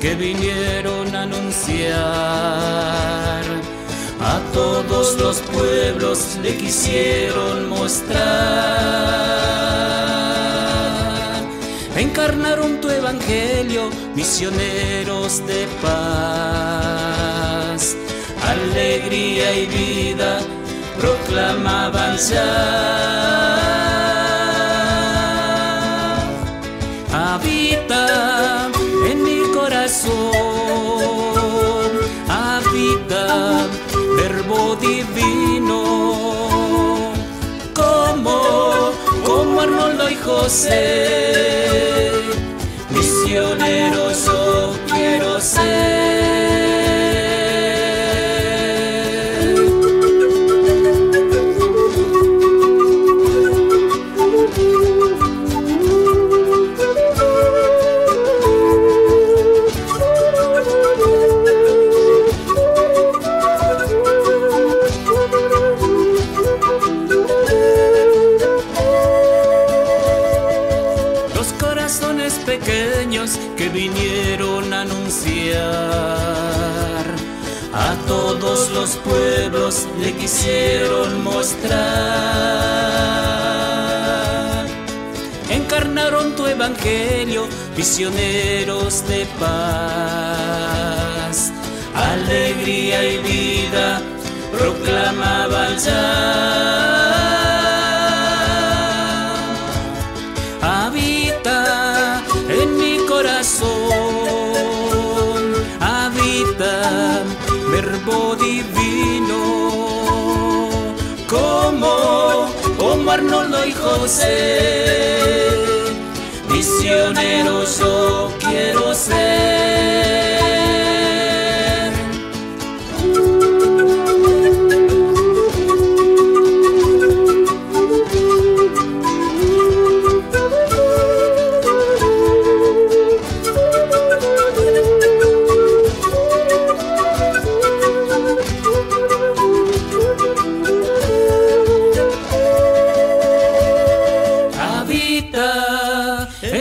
que vinieron a anunciar. A todos los pueblos le quisieron mostrar. Encarnaron tu evangelio, misioneros de paz. Alegría y vida proclamaban. Habita en mi corazón, habita verbo divino, como, como Arnoldo y José, misioneros yo quiero ser. Pequeños que vinieron a anunciar. A todos los pueblos le quisieron mostrar. Encarnaron tu evangelio, visioneros de paz. Alegría y vida proclamaban ya. Habita verbo divino. Como como Arnoldo y José. Misioneros yo quiero ser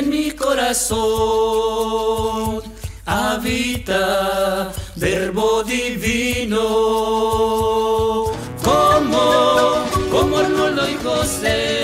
en mi corazón habita verbo divino, como, como Arnoldo y José.